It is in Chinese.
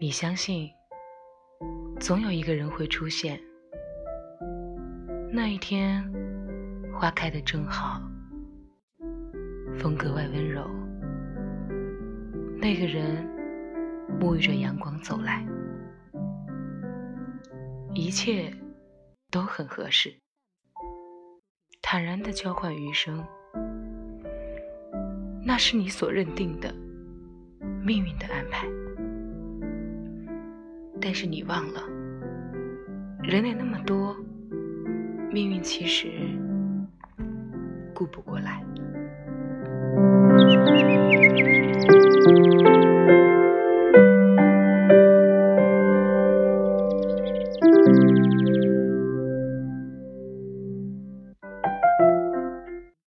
你相信，总有一个人会出现。那一天，花开的正好，风格外温柔。那个人沐浴着阳光走来，一切都很合适，坦然的交换余生。那是你所认定的命运的安排，但是你忘了，人类那么多，命运其实顾不过来。